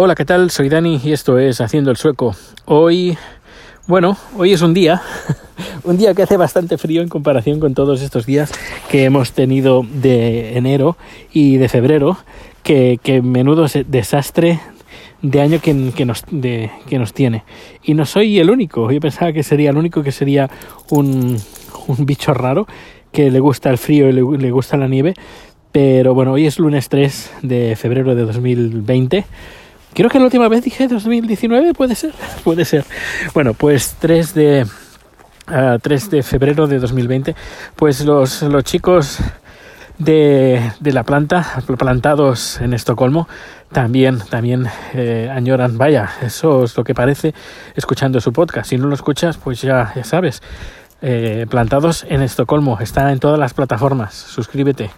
Hola, ¿qué tal? Soy Dani y esto es Haciendo el Sueco. Hoy, bueno, hoy es un día, un día que hace bastante frío en comparación con todos estos días que hemos tenido de enero y de febrero, que, menudo desastre de año que, nos, tiene. Y no soy el único, yo pensaba que sería el único que sería un, un bicho raro que le gusta el frío y le, le gusta la nieve, pero bueno, hoy es lunes 3 de febrero de 2020 Creo que la última vez dije 2019, puede ser, puede ser. Bueno, pues 3 de, 3 ah, de febrero de 2020, pues los, los chicos de, de, la planta, plantados en Estocolmo, también, también eh, añoran, vaya, eso es lo que parece escuchando su podcast. Si no lo escuchas, pues ya, ya sabes. Eh, plantados en Estocolmo, está en todas las plataformas, suscríbete.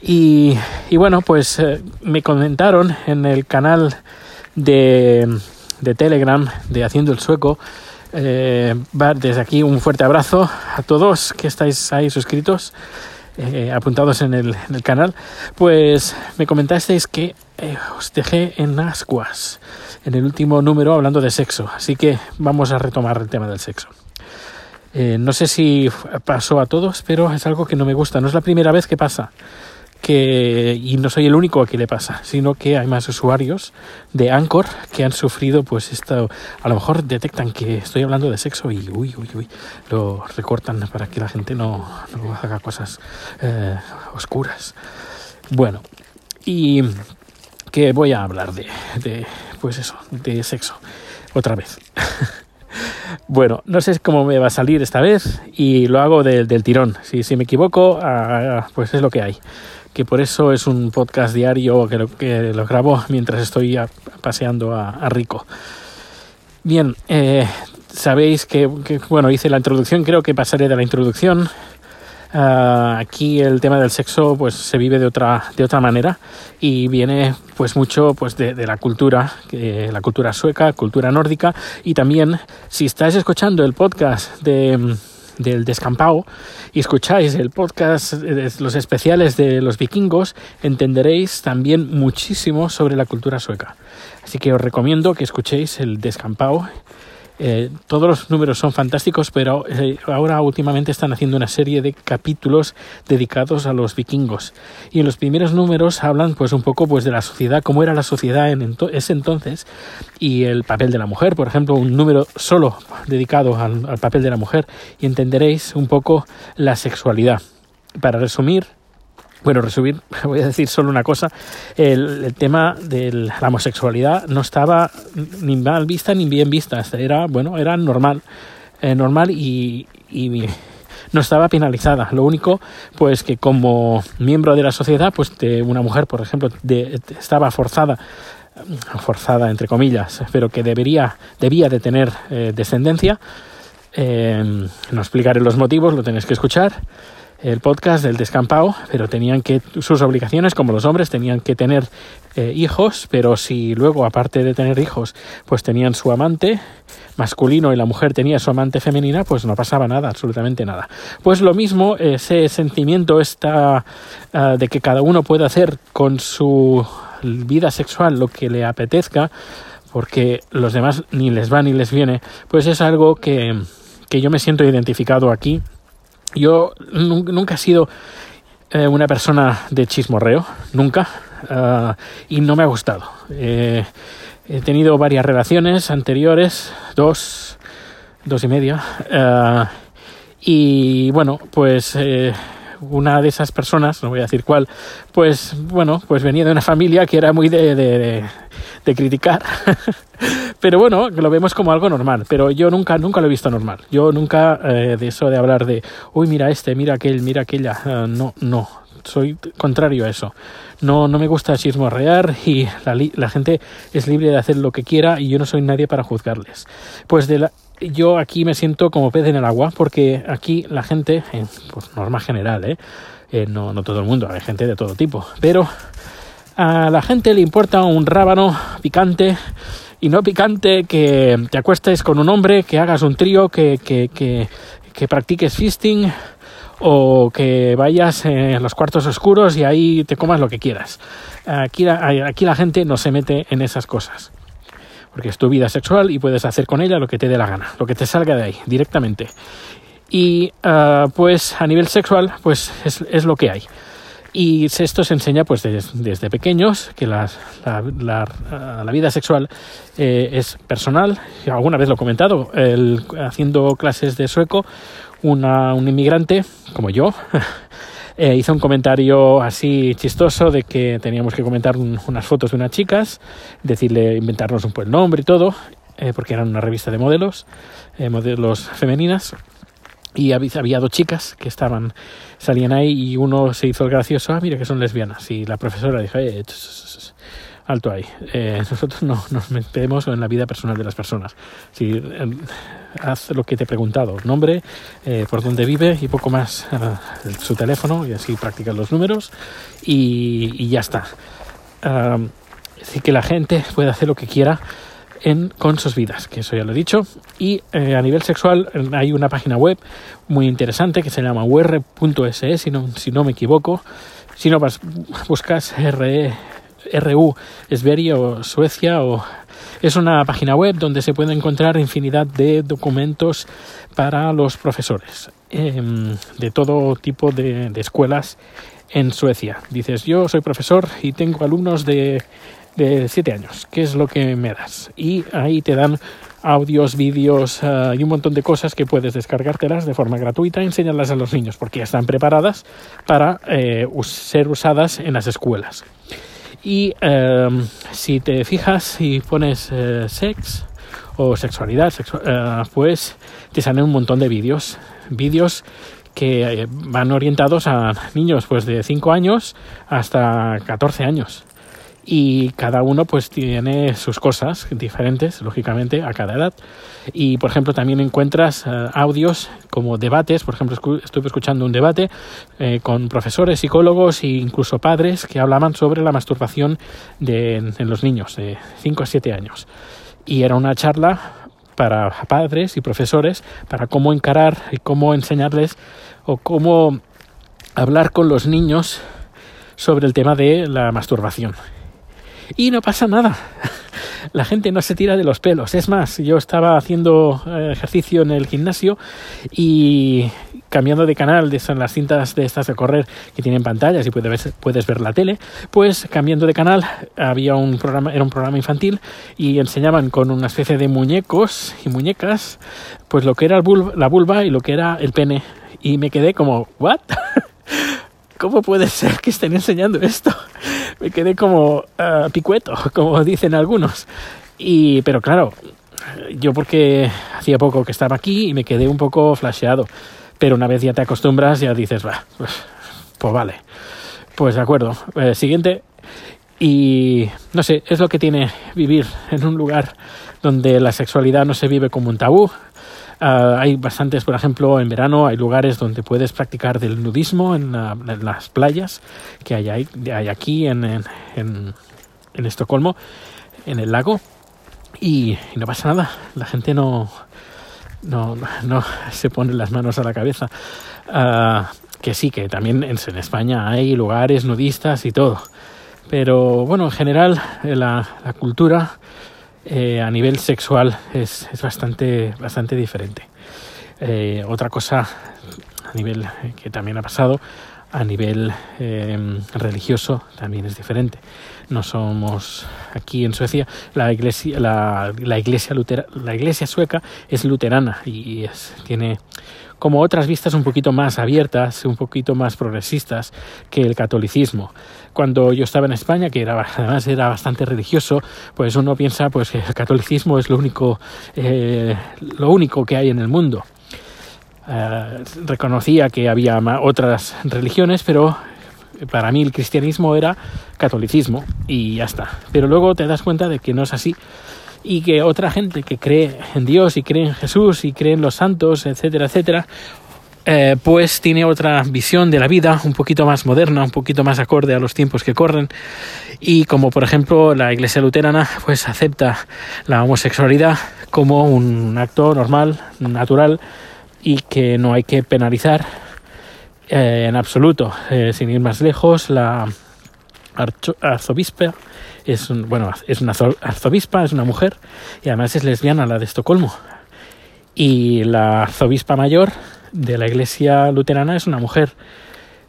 Y, bueno, pues eh, me comentaron en el canal de, de Telegram de Haciendo el Sueco. Eh, desde aquí un fuerte abrazo a todos que estáis ahí suscritos, eh, apuntados en el, canal. Pues me comentasteis que os dejé en ascuas en el último número hablando de sexo. Así que vamos a retomar el tema del sexo. no sé si pasó a todos, pero es algo que no me gusta. No es la primera vez que pasa que, y no soy el único a que le pasa, sino que hay más usuarios de Anchor que han sufrido pues esto, a lo mejor detectan que estoy hablando de sexo y uy, uy, uy, lo recortan para que la gente no, no haga cosas eh, oscuras. Bueno, y que voy a hablar de, de, pues eso, de sexo, otra vez. Bueno, no sé cómo me va a salir esta vez y lo hago del tirón. Si, me equivoco, ah, pues es lo que hay que por eso es un podcast diario que lo, que lo grabo mientras estoy paseando a, Rico. Bien, eh, sabéis que, bueno, hice la introducción, creo que pasaré de la introducción. Ah, aquí el tema del sexo pues se vive de otra, de otra manera y viene pues mucho pues de, la cultura, la cultura sueca, cultura nórdica y también si estás escuchando el podcast de del descampado y escucháis el podcast, los especiales de los vikingos, entenderéis también muchísimo sobre la cultura sueca. Así que os recomiendo que escuchéis el descampado eh, todos los números son fantásticos, pero eh, ahora últimamente están haciendo una serie de capítulos dedicados a los vikingos. Y en los primeros números hablan pues un poco pues de la sociedad, cómo era la sociedad en ese entonces y el papel de la mujer, por ejemplo, un número solo dedicado al papel de la mujer y entenderéis un poco la sexualidad. Para resumir, bueno, resumir, voy a decir solo una cosa. El, tema de la homosexualidad no estaba ni mal vista ni bien vista. Era, bueno, era normal. Eh, normal y, no estaba penalizada. Lo único, pues que como miembro de la sociedad, pues de una mujer, por ejemplo, estaba forzada forzada entre comillas, pero que debería, debía de tener eh, descendencia. Eh, no explicaré los motivos, lo tenéis que escuchar el podcast del descampado, pero tenían que, sus obligaciones, como los hombres, tenían que tener eh, hijos, pero si luego, aparte de tener hijos, pues tenían su amante masculino y la mujer tenía su amante femenina, pues no pasaba nada, absolutamente nada. Pues lo mismo, ese sentimiento está ah, de que cada uno puede hacer con su vida sexual lo que le apetezca, porque los demás ni les va ni les viene, pues es algo que, que yo me siento identificado aquí yo nunca he sido eh, una persona de chismorreo, nunca, ah, y no me ha gustado. Eh, he tenido varias relaciones anteriores, dos, dos y media, ah, y bueno, pues eh, una de esas personas, no voy a decir cuál, pues bueno, pues venía de una familia que era muy de criticar Pero bueno, lo vemos como algo normal. Pero yo nunca, nunca lo he visto normal. Yo nunca eh, de eso de hablar de, uy, mira este, mira aquel, mira aquella. Eh, no, no. Soy contrario a eso. No, no me gusta chismorrear y la, la, gente es libre de hacer lo que quiera y yo no soy nadie para juzgarles. Pues de la, yo aquí me siento como pez en el agua porque aquí la gente, en pues, norma general, ¿eh? eh no, no todo el mundo, hay gente de todo tipo, pero a la gente le importa un rábano picante y no picante que te acuestes con un hombre, que hagas un trío, que, que, que, que practiques fisting o que vayas en los cuartos oscuros y ahí te comas lo que quieras. Aquí aquí la gente no se mete en esas cosas porque es tu vida sexual y puedes hacer con ella lo que te dé la gana, lo que te salga de ahí directamente. Y ah, pues a nivel sexual, pues es, lo que hay. Y esto se enseña pues desde, pequeños, que la, la, vida sexual eh, es personal. Alguna vez lo he comentado, el, haciendo clases de sueco, una, un inmigrante como yo eh, hizo un comentario así chistoso de que teníamos que comentar unas fotos de unas chicas, decirle, inventarnos un buen nombre y todo, eh, porque eran una revista de modelos, eh, modelos femeninas. Y había, dos chicas que estaban, salían ahí y uno se hizo el gracioso, ah, mira que son lesbianas. Y la profesora dijo, eh, alto ahí. Eh, nosotros no nos metemos en la vida personal de las personas. Si, eh, haz lo que te he preguntado, nombre, eh, por dónde vive y poco más su teléfono y así practicas los números y, ya está. así que la gente puede hacer lo que quiera en, con sus vidas, que eso ya lo he dicho. Y a nivel sexual hay una página web muy interesante que se llama ur.se, si no, si no me equivoco. Si no, vas, buscas RE RU Sverige o Suecia o es una página web donde se puede encontrar infinidad de documentos para los profesores em, de todo tipo de, escuelas en Suecia. Dices, yo soy profesor y tengo alumnos de, de siete años, ¿qué es lo que me das? Y ahí te dan audios, vídeos eh, y un montón de cosas que puedes descargártelas de forma gratuita y enseñarlas a los niños porque ya están preparadas para eh, ser usadas en las escuelas. Y em, si te fijas y pones eh, sex o sexualidad, pues te salen un montón de vídeos. Vídeos que van orientados a niños pues de 5 años hasta 14 años y cada uno pues tiene sus cosas diferentes, lógicamente, a cada edad. Y, por ejemplo, también encuentras eh, audios como debates, por ejemplo, estuve escuchando un debate eh, con profesores, psicólogos e incluso padres que hablaban sobre la masturbación de, en los niños de 5 a 7 años. Y era una charla para padres y profesores para cómo encarar y cómo enseñarles o cómo hablar con los niños sobre el tema de la masturbación y no pasa nada. La gente no se tira de los pelos. Es más, yo estaba haciendo eh, ejercicio en el gimnasio y cambiando de canal, de son las cintas de estas de correr que tienen pantallas y puedes, puedes ver la tele, pues cambiando de canal había un programa, era un programa infantil y enseñaban con una especie de muñecos y muñecas, pues lo que era la vulva y lo que era el pene. Y me quedé como, ¿what? ¿Cómo puede ser que estén enseñando esto? me quedé como uh, picueto, como dicen algunos. Y, pero claro, yo porque hacía poco que estaba aquí y me quedé un poco flasheado. Pero una vez ya te acostumbras, ya dices, va, pues, pues vale. Pues de acuerdo. Eh, siguiente. Y no sé, es lo que tiene vivir en un lugar donde la sexualidad no se vive como un tabú, Ah, hay bastantes, por ejemplo, en verano hay lugares donde puedes practicar del nudismo en, las playas que hay, aquí en, Estocolmo, en el lago, y, no pasa nada, la gente no, no, no se pone las manos a la cabeza. Ah, que sí, que también en, España hay lugares nudistas y todo. Pero bueno, en general la, la cultura eh, a nivel sexual es, es bastante, bastante diferente. Eh, otra cosa a nivel eh, que también ha pasado, a nivel religioso también es diferente. No somos aquí en Suecia, la iglesia, la, la iglesia, la iglesia sueca es luterana y es, tiene como otras vistas un poquito más abiertas, un poquito más progresistas que el catolicismo. Cuando yo estaba en España, que era, además era bastante religioso, pues uno piensa pues que el catolicismo es lo único, eh, lo único que hay en el mundo. Eh, reconocía que había otras religiones, pero para mí el cristianismo era catolicismo y ya está. Pero luego te das cuenta de que no es así y que otra gente que cree en Dios y cree en Jesús y cree en los santos, etcétera, etcétera, eh, pues tiene otra visión de la vida, un poquito más moderna, un poquito más acorde a los tiempos que corren. Y como por ejemplo la Iglesia luterana, pues acepta la homosexualidad como un acto normal, natural y que no hay que penalizar Eh, en absoluto, eh, sin ir más lejos, la arzobispa es un, bueno, es una arzobispa, es una mujer y además es lesbiana, la de Estocolmo. Y la arzobispa mayor de la iglesia luterana es una mujer.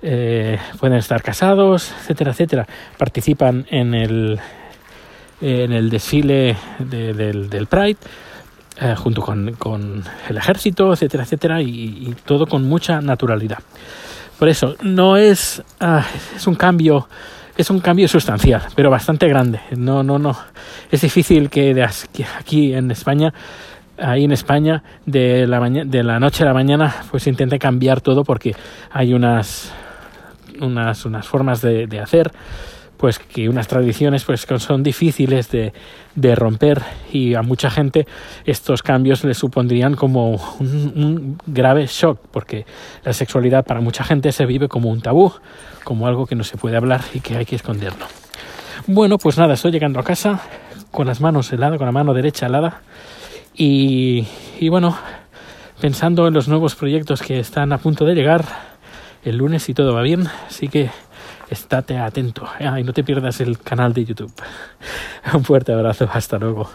Eh, pueden estar casados, etcétera, etcétera. Participan en el, en el desfile del, del, Pride. Eh, junto con, con, el ejército, etcétera, etcétera, y, todo con mucha naturalidad. Por eso, no es, ah, es un cambio es un cambio sustancial, pero bastante grande. No, no, no. Es difícil que de aquí en España, ahí en España, de la, de la noche a la mañana, pues intente cambiar todo porque hay unas, unas, unas formas de, de hacer pues que unas tradiciones pues son difíciles de, de, romper y a mucha gente estos cambios le supondrían como un, un, grave shock porque la sexualidad para mucha gente se vive como un tabú, como algo que no se puede hablar y que hay que esconderlo. Bueno, pues nada, estoy llegando a casa con las manos heladas, con la mano derecha helada y, y bueno, pensando en los nuevos proyectos que están a punto de llegar el lunes si todo va bien, así que estate atento y no te pierdas el canal de YouTube. Un fuerte abrazo, hasta luego.